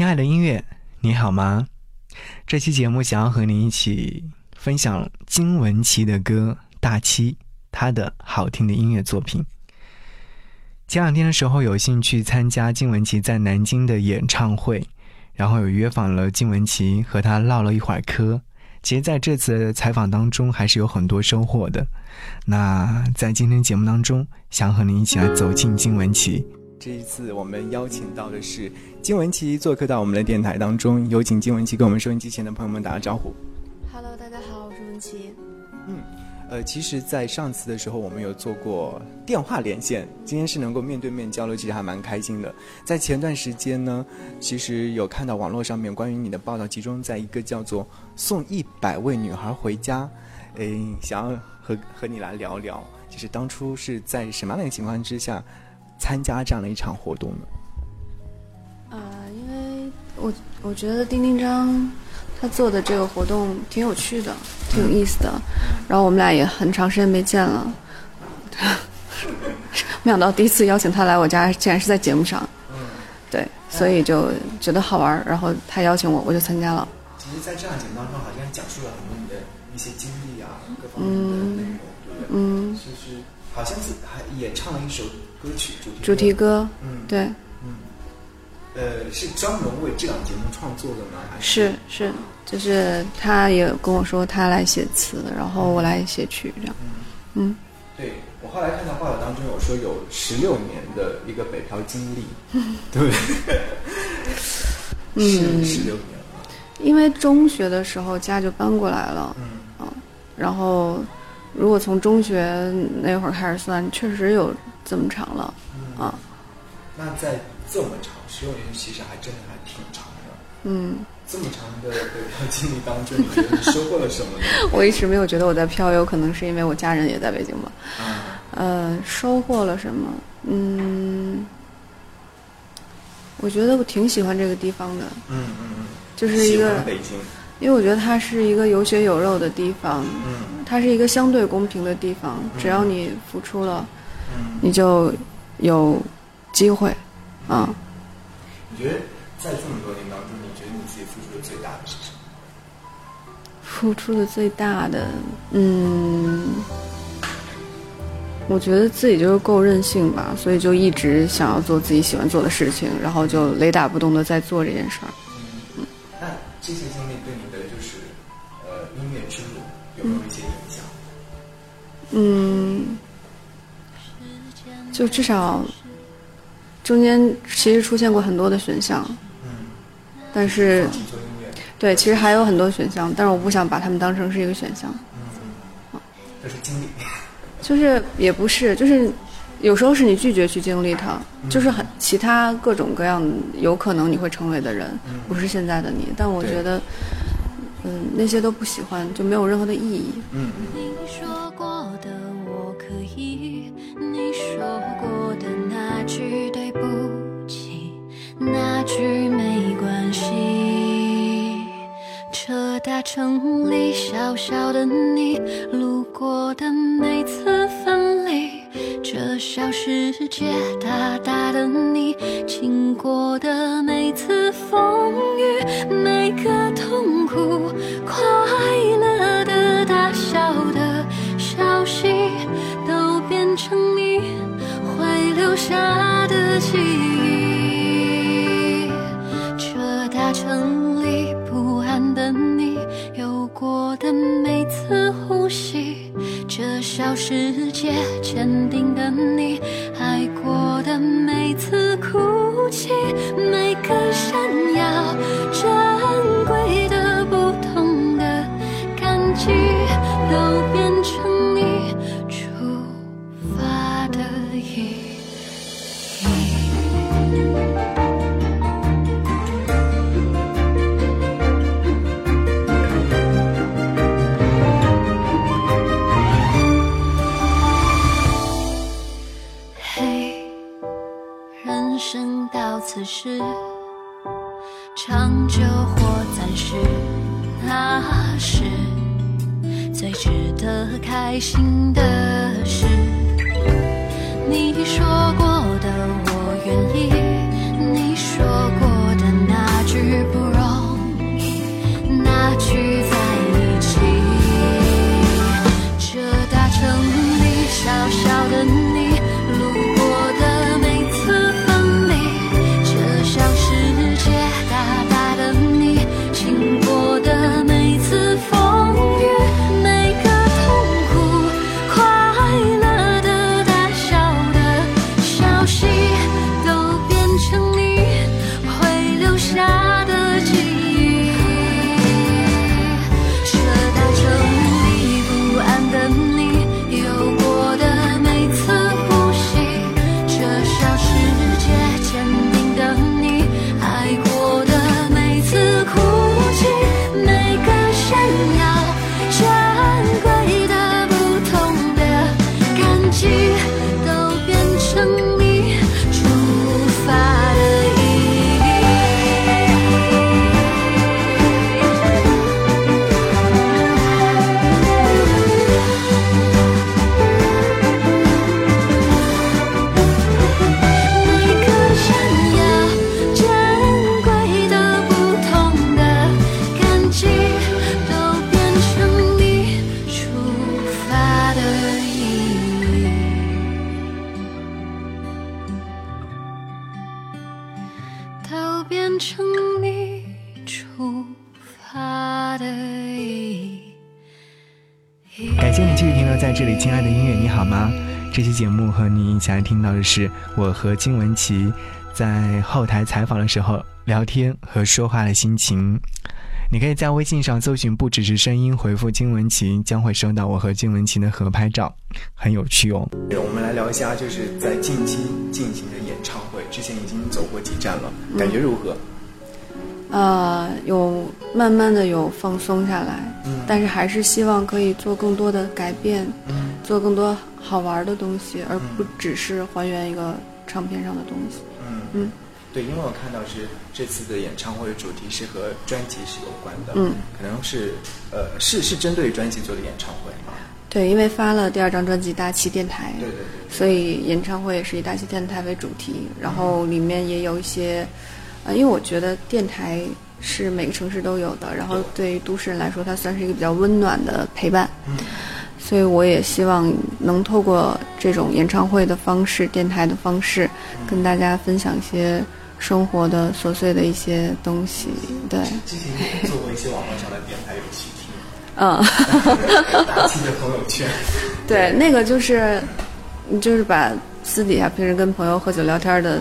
亲爱的音乐，你好吗？这期节目想要和你一起分享金玟岐的歌《大七》，他的好听的音乐作品。前两天的时候，有幸去参加金玟岐在南京的演唱会，然后有约访了金玟岐，和他唠了一会儿嗑。其实在这次采访当中，还是有很多收获的。那在今天节目当中，想和你一起来走进金玟岐。这一次我们邀请到的是金文琪做客到我们的电台当中，有请金文琪跟我们收音机前的朋友们打个招呼。Hello，大家好，我是文琪。嗯，呃，其实，在上次的时候我们有做过电话连线，今天是能够面对面交流，其实还蛮开心的。在前段时间呢，其实有看到网络上面关于你的报道，集中在一个叫做“送一百位女孩回家”，诶，想要和和你来聊聊，就是当初是在什么样的情况之下？参加这样的一场活动呢？呃，因为我我觉得丁丁张他做的这个活动挺有趣的，挺有意思的。然后我们俩也很长时间没见了，没想到第一次邀请他来我家，竟然是在节目上。对，所以就觉得好玩。然后他邀请我，我就参加了。其实，在这样节目当中，好像讲述了很多你的一些经历啊，各方面的内容，对不对？嗯，就是好像是还也唱了一首。歌曲主题歌，嗯，对，嗯，呃，是专门为这档节目创作的吗？是？是，就是他也跟我说他来写词，然后我来写曲，这样，嗯，对我后来看到报道当中有说有十六年的一个北漂经历，对，嗯，十六年了，因为中学的时候家就搬过来了，嗯，啊，然后如果从中学那会儿开始算，确实有。这么长了，啊，那在这么长十六年，其实还真的还挺长的。嗯，这么长的北漂经历当中，你觉得你收获了什么呢？我一直没有觉得我在漂游，可能是因为我家人也在北京吧。呃，收获了什么？嗯，我觉得我挺喜欢这个地方的。嗯嗯嗯，就是一个北京，因为我觉得它是一个有血有肉的地方。嗯，它是一个相对公平的地方，只要你付出了。你就有机会，啊。你觉得在这么多年当中，你觉得你自己付出的最大的是什么？付出的最大的，嗯，我觉得自己就是够任性吧，所以就一直想要做自己喜欢做的事情，然后就雷打不动的在做这件事儿。嗯，那这些经历对你的就是呃音乐之路有没有一些影响？嗯。就至少，中间其实出现过很多的选项，嗯但是，对，其实还有很多选项，但是我不想把它们当成是一个选项。这是经历，就是也不是，就是有时候是你拒绝去经历它，就是很其他各种各样有可能你会成为的人，不是现在的你。但我觉得，嗯，那些都不喜欢，就没有任何的意义。嗯。说过的那句对不起，那句没关系。车大城里小小的你，路过的每次分离，这小世界大大的你，经过的下的记忆，这大城里不安的你，有过的每次呼吸，这小世界坚此时，长久或暂时，那是最值得开心的事。你说过的，我愿意。你说过变成你出发的意义。感谢你继续停留在这里，亲爱的音乐，你好吗？这期节目和你一起来听到的是我和金文琪在后台采访的时候聊天和说话的心情。你可以在微信上搜寻“不只是声音”，回复“金文琪”，将会收到我和金文琪的合拍照，很有趣哦。我们来聊一下，就是在近期进行的演唱会，之前已经走过几站了，感觉如何？呃，有慢慢的有放松下来，嗯，但是还是希望可以做更多的改变，嗯，做更多好玩的东西，而不只是还原一个唱片上的东西，嗯。嗯。对，因为我看到是这次的演唱会主题是和专辑是有关的，嗯，可能是呃是是针对专辑做的演唱会吗？对，因为发了第二张专辑《大气电台》，对对对，所以演唱会也是以大气电台为主题，然后里面也有一些，呃，因为我觉得电台是每个城市都有的，然后对于都市人来说，它算是一个比较温暖的陪伴，嗯，所以我也希望能透过这种演唱会的方式、电台的方式，跟大家分享一些。生活的琐碎的一些东西，对。之前做过一些网络上的电台有去听。嗯。的朋友圈。对，那个就是，就是把私底下平时跟朋友喝酒聊天的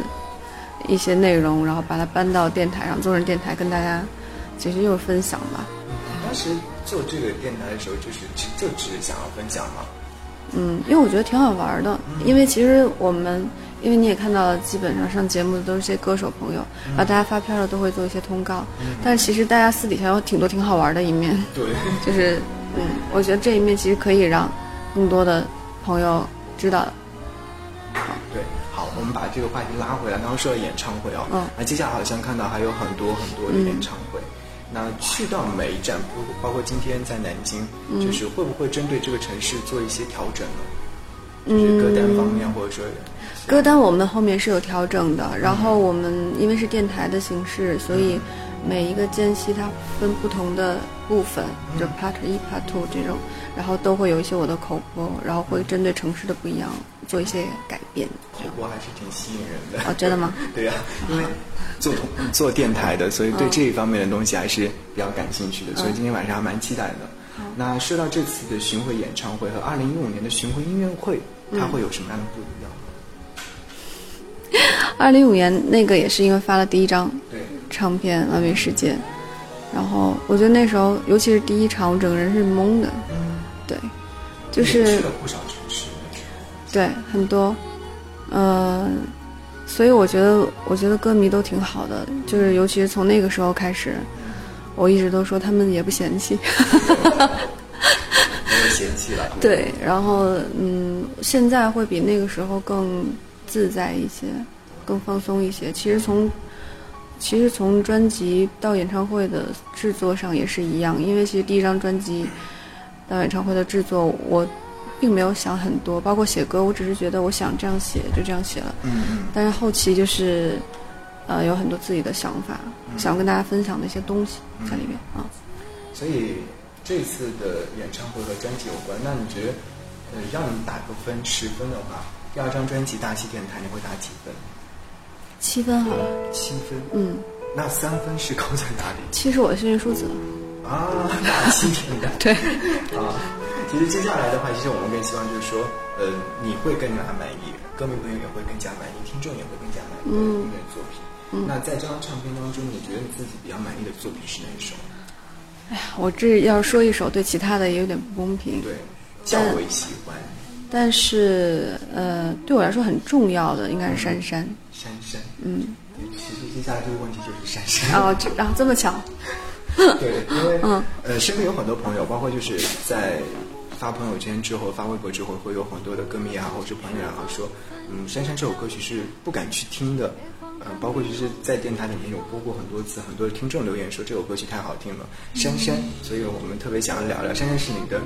一些内容，然后把它搬到电台上，做成电台跟大家，其实就是分享吧。当时做这个电台的时候，就是就只是想要分享嘛。嗯，因为我觉得挺好玩的，因为其实我们。因为你也看到了，基本上上节目的都是些歌手朋友，然后大家发片了都会做一些通告，但是其实大家私底下有挺多挺好玩的一面。对，就是嗯，我觉得这一面其实可以让更多的朋友知道。好，对，好，我们把这个话题拉回来。刚刚说到演唱会啊，嗯，那接下来好像看到还有很多很多的演唱会，那去到每一站，包包括今天在南京，就是会不会针对这个城市做一些调整呢？就是歌单方面，或者说。歌单我们后面是有调整的，然后我们因为是电台的形式，所以每一个间隙它分不同的部分，就 part 一、part two 这种，然后都会有一些我的口播，然后会针对城市的不一样做一些改变。口播还是挺吸引人的。哦，真的吗？对呀，因为做做电台的，所以对这一方面的东西还是比较感兴趣的，所以今天晚上还蛮期待的。那说到这次的巡回演唱会和二零一五年的巡回音乐会，它会有什么样的不一样？二零一五年那个也是因为发了第一张唱片《完美世界》，然后我觉得那时候，尤其是第一场，我整个人是懵的。嗯，对，就是去了不少城市，对，很多，呃，所以我觉得，我觉得歌迷都挺好的，就是尤其是从那个时候开始，我一直都说他们也不嫌弃，没有嫌弃了。对，然后嗯，现在会比那个时候更。自在一些，更放松一些。其实从，其实从专辑到演唱会的制作上也是一样。因为其实第一张专辑到演唱会的制作，我并没有想很多，包括写歌，我只是觉得我想这样写，就这样写了。嗯嗯。但是后期就是，呃，有很多自己的想法，想要跟大家分享的一些东西在里面啊。所以这次的演唱会和专辑有关，那你觉得，呃，让你打个分，十分的话？第二张专辑《大气电台》，你会打几分？七分好了。七分。嗯。那三分是高在哪里？七是我的幸运数字。啊，大气电台。对。啊，其实接下来的话，其实我们更希望就是说，呃，你会更加满意，歌迷朋友也会更加满意，听众也会更加满意的音乐作品。嗯。那在这张唱片当中，你觉得你自己比较满意的作品是哪一首？哎呀，我这要说一首，对其他的也有点不公平。对，较为喜欢。但是，呃，对我来说很重要的应该是珊珊。珊珊，嗯，其实接下来这个问题就是珊珊。哦，这啊这么巧。对，因为嗯呃，身边有很多朋友，包括就是在发朋友圈之后、发微博之后，会有很多的歌迷啊，或者是朋友啊，说，嗯，珊珊这首歌曲是不敢去听的。嗯，包括就是在电台里面有播过很多次，很多的听众留言说这首歌曲太好听了，珊珊，所以我们特别想要聊聊珊珊是你的。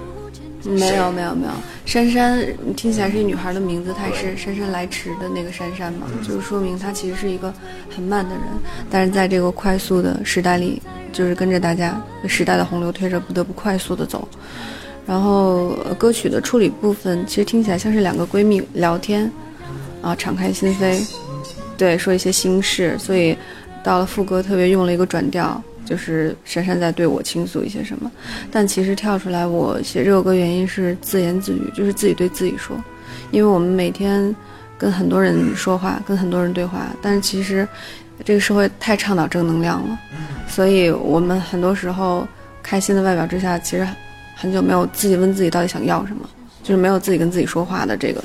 没有没有没有，珊珊听起来是一女孩的名字，她也是姗姗来迟的那个珊珊嘛，就是说明她其实是一个很慢的人，但是在这个快速的时代里，就是跟着大家时代的洪流推着，不得不快速的走。然后歌曲的处理部分，其实听起来像是两个闺蜜聊天，啊，敞开心扉。对，说一些心事，所以到了副歌特别用了一个转调，就是珊珊在对我倾诉一些什么。但其实跳出来，我写这首歌原因是自言自语，就是自己对自己说，因为我们每天跟很多人说话，跟很多人对话，但是其实这个社会太倡导正能量了，所以我们很多时候开心的外表之下，其实很久没有自己问自己到底想要什么，就是没有自己跟自己说话的这个。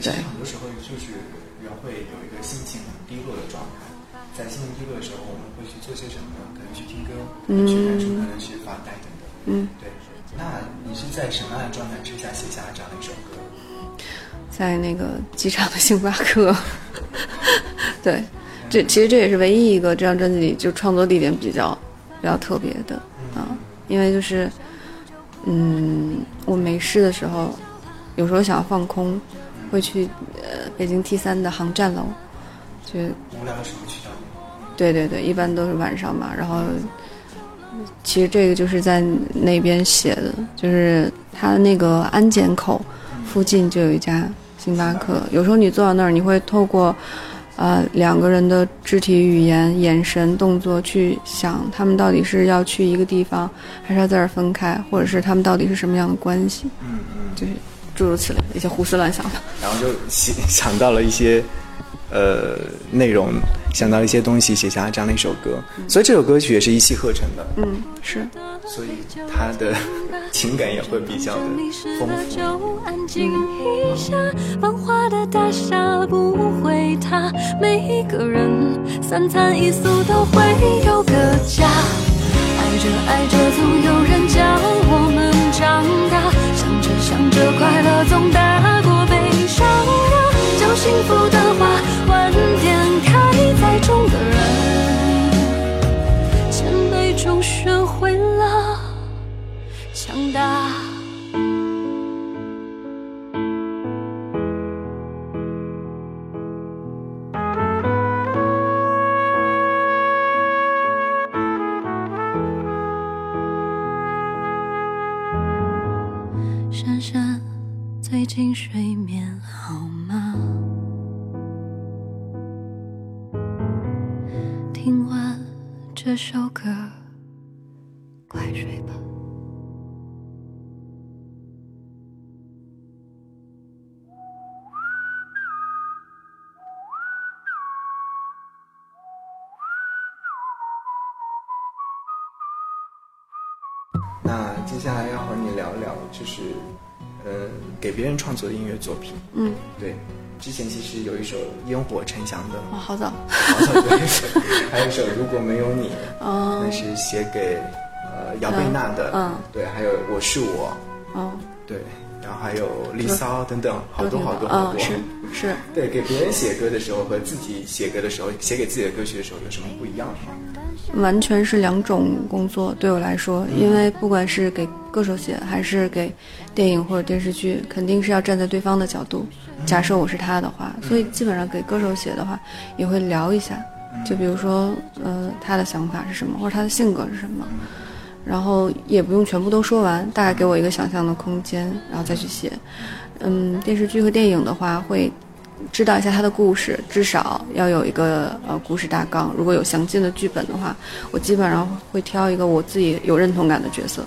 其实很多时候就是人会有一个心情很低落的状态，在心情低落的时候，我们会去做些什么呢？可能去听歌，可能去看书，可能去发呆等等。嗯，对。那你是在什么样的状态之下写下这样的一首歌？在那个机场的星巴克。对，这其实这也是唯一一个这张专辑里就创作地点比较比较特别的啊，因为就是嗯，我没事的时候，有时候想要放空。会去呃北京 T 三的航站楼，就无聊的时候去找对对对，一般都是晚上嘛。然后其实这个就是在那边写的，就是它的那个安检口附近就有一家星巴克。有时候你坐到那儿，你会透过呃两个人的肢体语言、眼神、动作去想，他们到底是要去一个地方，还是要在这儿分开，或者是他们到底是什么样的关系？嗯嗯，就是。诸如此类一些胡思乱想的，然后就想想到了一些，呃，内容，想到一些东西，写下这样的一首歌。所以这首歌曲也是一气呵成的。嗯，是。所以他的情感也会比较的丰富。爱着爱着，总有人教我们长大。想着想着，快乐总大过悲伤幸福的花晚点开在中的人，谦卑中学会了强大。珊珊，最近睡眠好吗？这首歌，快睡吧。给别人创作的音乐作品，嗯，对，之前其实有一首《烟火陈翔》的，哦，好早，好早对，还有一首《如果没有你》，哦，那是写给呃姚贝娜的，嗯，对，还有《我是我》，哦，对，然后还有《离骚》等等，好多好多好多，是是，对，给别人写歌的时候和自己写歌的时候，写给自己的歌曲的时候有什么不一样吗？完全是两种工作，对我来说，因为不管是给歌手写，还是给电影或者电视剧，肯定是要站在对方的角度。假设我是他的话，所以基本上给歌手写的话，也会聊一下，就比如说，呃，他的想法是什么，或者他的性格是什么，然后也不用全部都说完，大概给我一个想象的空间，然后再去写。嗯，电视剧和电影的话会。知道一下他的故事，至少要有一个呃故事大纲。如果有详尽的剧本的话，我基本上会挑一个我自己有认同感的角色。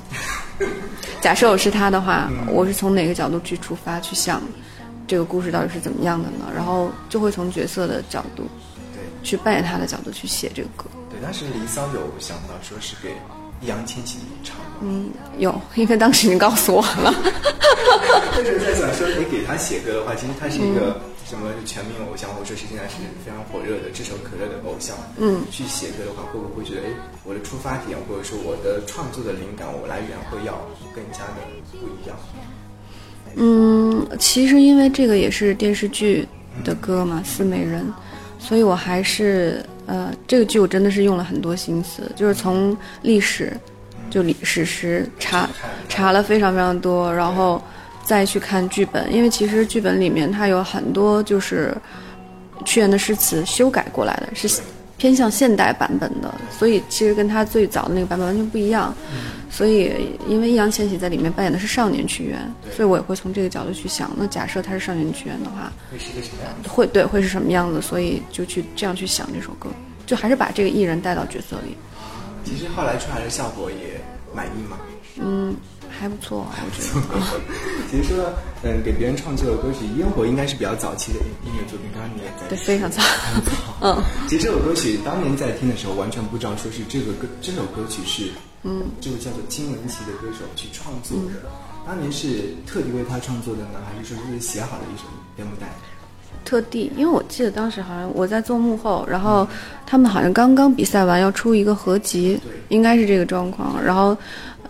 假设我是他的话，我是从哪个角度去出发去想这个故事到底是怎么样的呢？然后就会从角色的角度，对，去扮演他的角度去写这个歌。对，当时《离骚》有想到说是给易烊千玺唱。嗯，有，因为当时你告诉我了。就是在想说，你给他写歌的话，其实他是一个。什么全民偶像，或者说是现在是非常火热的、炙手可热的偶像，嗯，去写歌的话，会不会觉得，哎，我的出发点或者说我的创作的灵感，我来源会要更加的不一样？嗯，其实因为这个也是电视剧的歌嘛，《四美人》，所以我还是呃，这个剧我真的是用了很多心思，就是从历史，就历史实查查了非常非常多，然后。再去看剧本，因为其实剧本里面它有很多就是屈原的诗词修改过来的，是偏向现代版本的，所以其实跟他最早的那个版本完全不一样。所以，因为易烊千玺在里面扮演的是少年屈原，所以我也会从这个角度去想。那假设他是少年屈原的话，会是个什么样会对，会是什么样子？所以就去这样去想这首歌。就还是把这个艺人带到角色里。其实后来出来的效果也满意吗。嗯，还不错，我觉得。其实说，嗯，给别人创作的歌曲《烟火》应该是比较早期的音乐作品，刚刚你也在。对，非常早。嗯。其实这首歌曲当年在听的时候，完全不知道说是这个歌，这首歌曲是，嗯，这位叫做金玟岐的歌手去创作的。当年是特地为他创作的呢，还是说是写好的一首 demo 带？特地，因为我记得当时好像我在做幕后，然后他们好像刚刚比赛完要出一个合集，应该是这个状况。然后，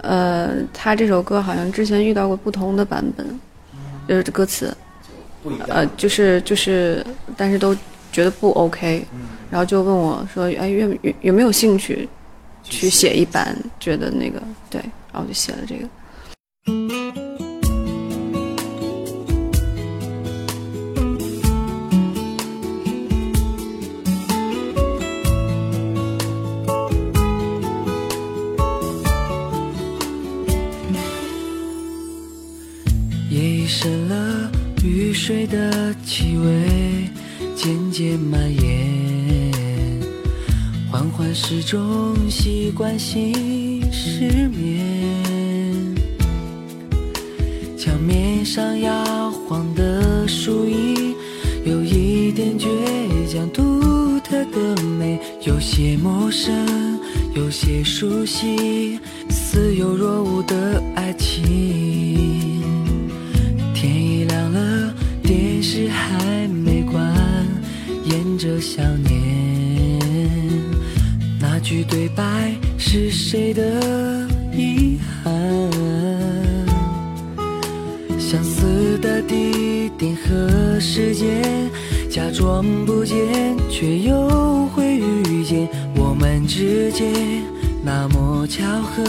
呃，他这首歌好像之前遇到过不同的版本，就是歌词，呃，就是就是，但是都觉得不 OK，然后就问我说：“哎，愿有有没有兴趣去写一版？觉得那个对，然后我就写了这个。”深了，雨水的气味渐渐蔓延，缓缓时钟习惯性失眠，墙面上摇晃的树影有一点倔强，独特的美，有些陌生，有些熟悉，似有若无的爱情。对白是谁的遗憾？相似的地点和时间，假装不见，却又会遇见。我们之间那么巧合，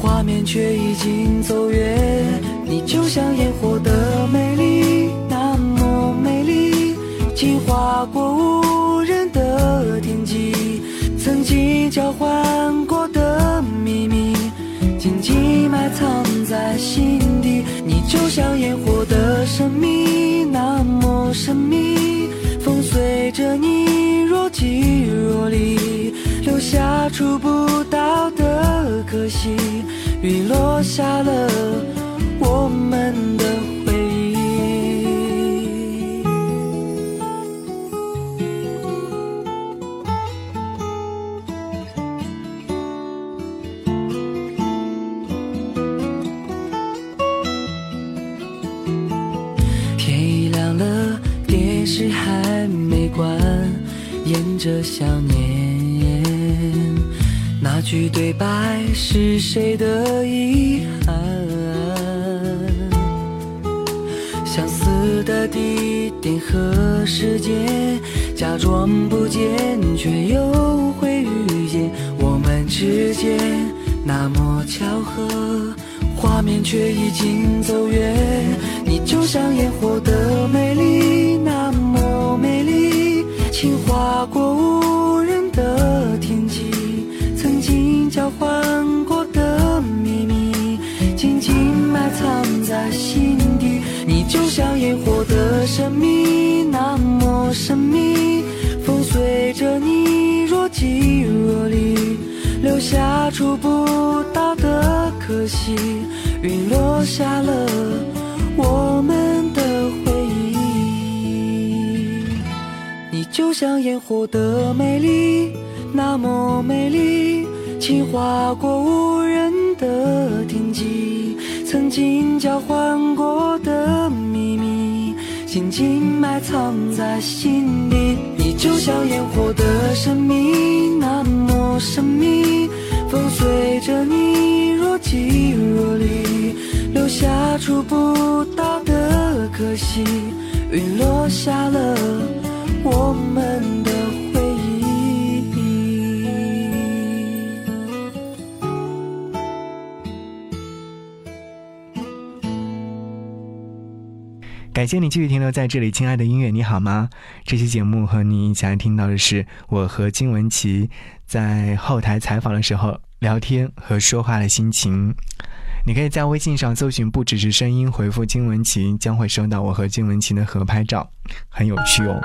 画面却已经走远。你就像烟火的美丽。那么美丽，竟划过交换过的秘密，紧紧埋藏在心底。你就像烟火的神秘，那么神秘。风随着你若即若离，留下触不到的可惜。雨落下了，我们的。着想念，那句对白是谁的遗憾？相似的地点和时间，假装不见，却又会遇见。我们之间那么巧合，画面却已经走远。你就像烟火的，美丽。情划过无人的天际，曾经交换过的秘密，紧紧埋藏在心底。你就像烟火的神秘，那么神秘。风随着你若即若离，留下触不到的可惜。云落下了，就像烟火的美丽，那么美丽，轻划过无人的天际，曾经交换过的秘密，紧紧埋藏在心底。你就像烟火的神秘，那么神秘，风随着你若即若离，留下触不到的可惜。云落下了。我们的回忆。感谢你继续停留在这里，亲爱的音乐，你好吗？这期节目和你一起来听到的是我和金文琪在后台采访的时候聊天和说话的心情。你可以在微信上搜寻“不只是声音”，回复“金文琪”，将会收到我和金文琪的合拍照，很有趣哦。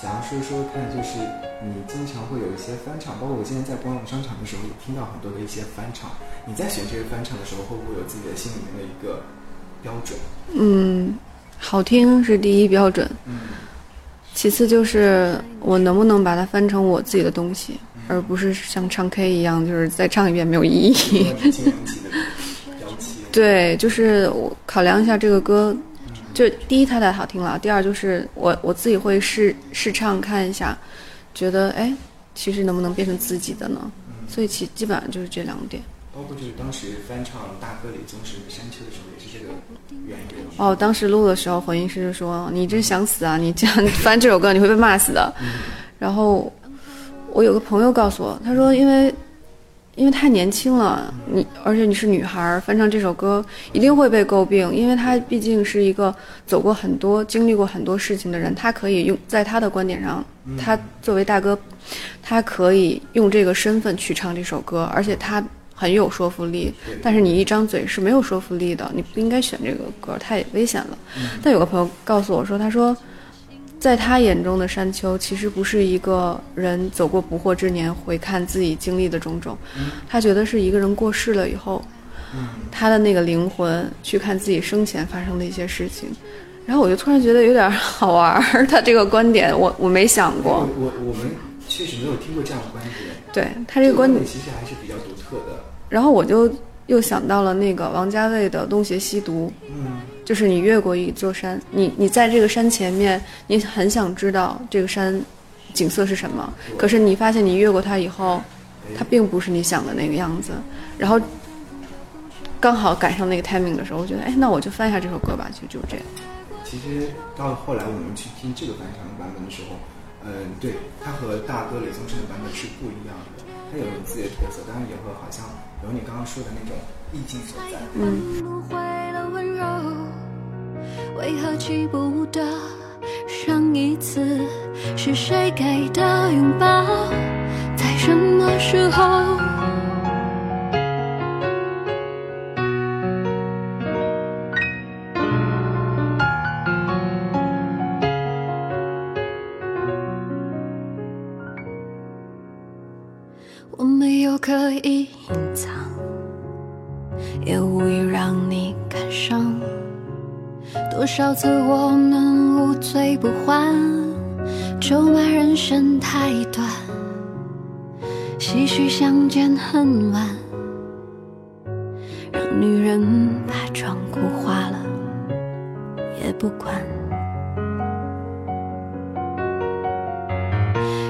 想要说说看，就是你经常会有一些翻唱，包括我现在在逛商场的时候，也听到很多的一些翻唱。你在选这些翻唱的时候，会不会有自己的心里面的一个标准？嗯，好听是第一标准，嗯其次就是我能不能把它翻成我自己的东西，而不是像唱 K 一样，就是再唱一遍没有意义。对，就是我考量一下这个歌，就第一太太好听了，第二就是我我自己会试试唱看一下，觉得哎，其实能不能变成自己的呢？所以其基本上就是这两点。包括就是当时翻唱大哥李宗盛的《山丘》的时候，也是这个原因。哦，当时录的时候，混音师就说：“你真想死啊！你这样翻这首歌，你会被骂死的。”然后我有个朋友告诉我，他说：“因为因为太年轻了，你而且你是女孩儿，翻唱这首歌一定会被诟病，因为他毕竟是一个走过很多、经历过很多事情的人，他可以用在他的观点上，他作为大哥，他可以用这个身份去唱这首歌，而且他。”很有说服力，但是你一张嘴是没有说服力的，你不应该选这个歌，太危险了。但有个朋友告诉我说，他说，在他眼中的山丘其实不是一个人走过不惑之年回看自己经历的种种，他觉得是一个人过世了以后，他的那个灵魂去看自己生前发生的一些事情。然后我就突然觉得有点好玩儿，他这个观点我我没想过。我我们确实没有听过这样的观点。对他这个观点其实还是比较独特的。然后我就又想到了那个王家卫的《东邪西毒》，嗯，就是你越过一座山，你你在这个山前面，你很想知道这个山景色是什么，可是你发现你越过它以后，它并不是你想的那个样子。然后刚好赶上那个 timing 的时候，我觉得，哎，那我就翻一下这首歌吧，就就这样。其实到后来我们去听这个翻唱的版本的时候，嗯，对，它和大哥李宗盛的版本是不一样的，它有自己的特色，当然也会好像有你刚刚说的那种意境所在。嗯。不会了温柔，为何记不得上一次是谁给的拥抱，在什么时候？多少次我们无醉不欢，咒骂人生太短，唏嘘相见恨晚，让女人把妆哭花了也不管。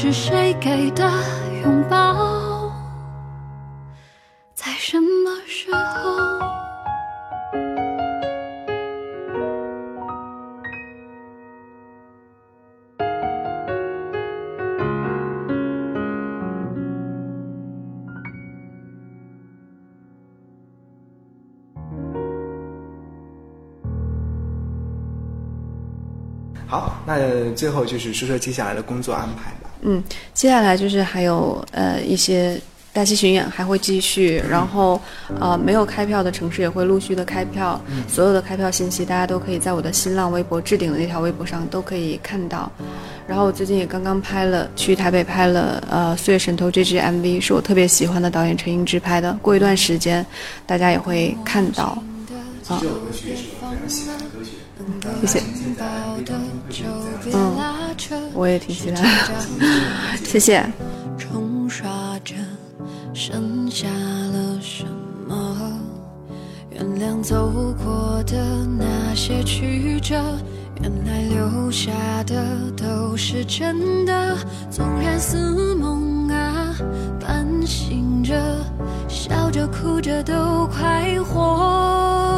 是谁给的拥抱？在什么时候？好，那最后就是说说接下来的工作安排吧。嗯，接下来就是还有呃一些大戏巡演还会继续，然后呃没有开票的城市也会陆续的开票，所有的开票信息大家都可以在我的新浪微博置顶的那条微博上都可以看到。然后我最近也刚刚拍了去台北拍了呃《岁月神偷》这支 MV，是我特别喜欢的导演陈英之拍的。过一段时间大家也会看到。啊，这谢谢。嗯，我也挺期待的。谢谢。冲刷着剩下了什么？原谅走过的那些曲折，原来留下的都是真的。纵然似梦啊，半醒着，笑着哭着都快活。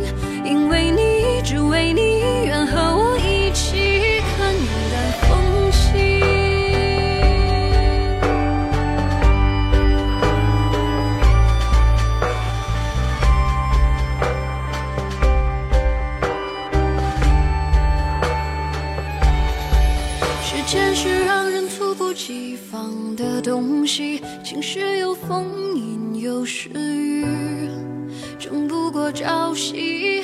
只为你。愿和我一起看淡风轻。时间是让人猝不及防的东西，晴时有风，阴有时雨，争不过朝夕，